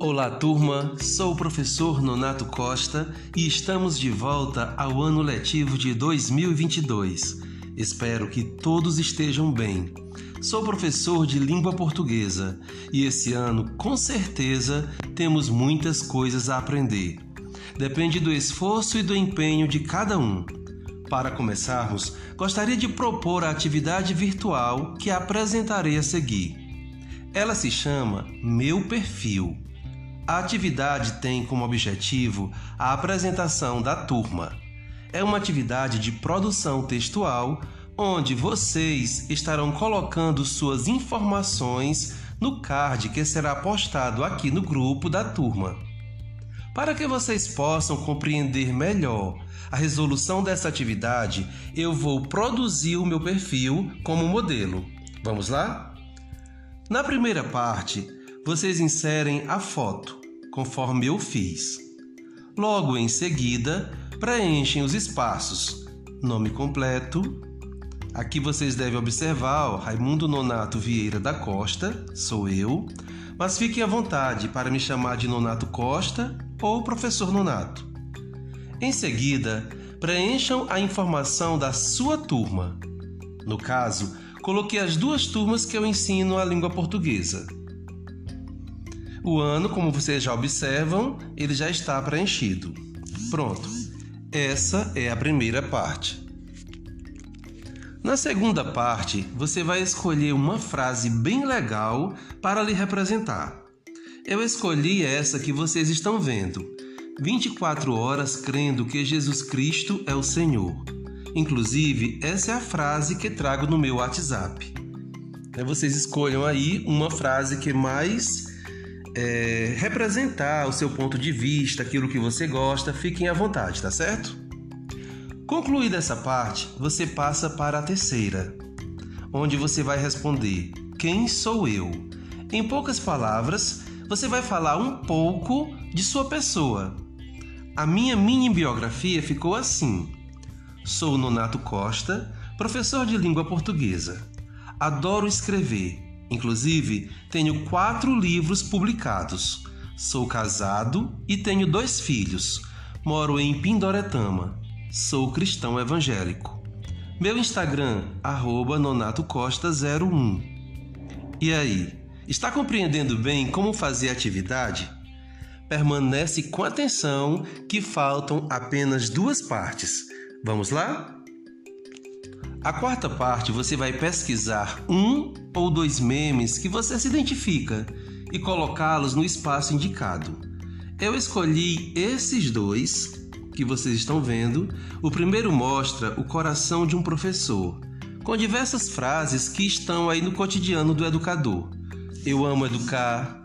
Olá, turma. Sou o professor Nonato Costa e estamos de volta ao ano letivo de 2022. Espero que todos estejam bem. Sou professor de língua portuguesa e esse ano, com certeza, temos muitas coisas a aprender. Depende do esforço e do empenho de cada um. Para começarmos, gostaria de propor a atividade virtual que apresentarei a seguir. Ela se chama Meu Perfil. A atividade tem como objetivo a apresentação da turma. É uma atividade de produção textual onde vocês estarão colocando suas informações no card que será postado aqui no grupo da turma. Para que vocês possam compreender melhor a resolução dessa atividade, eu vou produzir o meu perfil como modelo. Vamos lá? Na primeira parte, vocês inserem a foto, conforme eu fiz. Logo em seguida, preenchem os espaços. Nome completo. Aqui vocês devem observar ó, Raimundo Nonato Vieira da Costa, sou eu, mas fiquem à vontade para me chamar de Nonato Costa ou Professor Nonato. Em seguida, preencham a informação da sua turma. No caso, coloquei as duas turmas que eu ensino a língua portuguesa. O ano, como vocês já observam, ele já está preenchido. Pronto. Essa é a primeira parte. Na segunda parte, você vai escolher uma frase bem legal para lhe representar. Eu escolhi essa que vocês estão vendo 24 horas crendo que Jesus Cristo é o Senhor. Inclusive, essa é a frase que trago no meu WhatsApp. Vocês escolham aí uma frase que mais é, representar o seu ponto de vista, aquilo que você gosta, fiquem à vontade, tá certo? Concluída essa parte, você passa para a terceira, onde você vai responder: Quem sou eu? Em poucas palavras, você vai falar um pouco de sua pessoa, a minha mini biografia ficou assim: Sou Nonato Costa, professor de língua portuguesa. Adoro escrever, inclusive tenho quatro livros publicados. Sou casado e tenho dois filhos. Moro em Pindoretama. Sou cristão evangélico. Meu Instagram, arroba nonatocosta01. E aí, está compreendendo bem como fazer atividade? permanece com atenção que faltam apenas duas partes. Vamos lá? A quarta parte você vai pesquisar um ou dois memes que você se identifica e colocá-los no espaço indicado. Eu escolhi esses dois que vocês estão vendo. O primeiro mostra o coração de um professor, com diversas frases que estão aí no cotidiano do educador. Eu amo educar,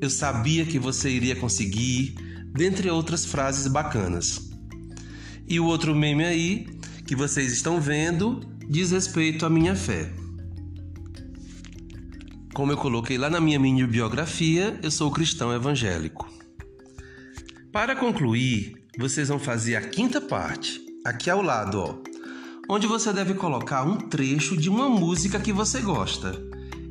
eu sabia que você iria conseguir, dentre outras frases bacanas. E o outro meme aí, que vocês estão vendo, diz respeito à minha fé. Como eu coloquei lá na minha mini biografia, eu sou cristão evangélico. Para concluir, vocês vão fazer a quinta parte, aqui ao lado, ó, onde você deve colocar um trecho de uma música que você gosta.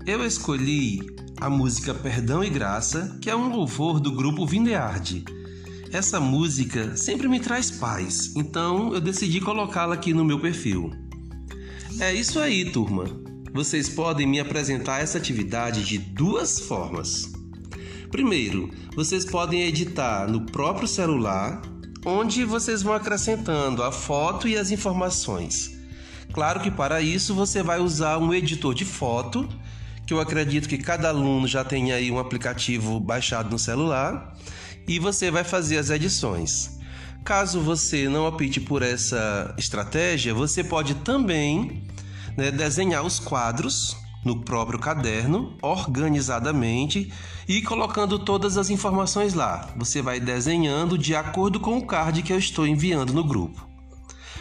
Eu escolhi a música Perdão e Graça, que é um louvor do grupo Vindearde. Essa música sempre me traz paz, então eu decidi colocá-la aqui no meu perfil. É isso aí, turma. Vocês podem me apresentar essa atividade de duas formas. Primeiro, vocês podem editar no próprio celular, onde vocês vão acrescentando a foto e as informações. Claro que para isso você vai usar um editor de foto que eu acredito que cada aluno já tem aí um aplicativo baixado no celular e você vai fazer as edições. Caso você não opte por essa estratégia, você pode também né, desenhar os quadros no próprio caderno, organizadamente e colocando todas as informações lá. Você vai desenhando de acordo com o card que eu estou enviando no grupo.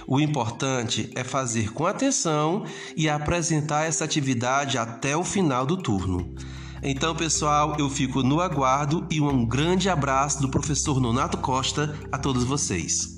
O importante é fazer com atenção e apresentar essa atividade até o final do turno. Então, pessoal, eu fico no aguardo e um grande abraço do professor Nonato Costa a todos vocês.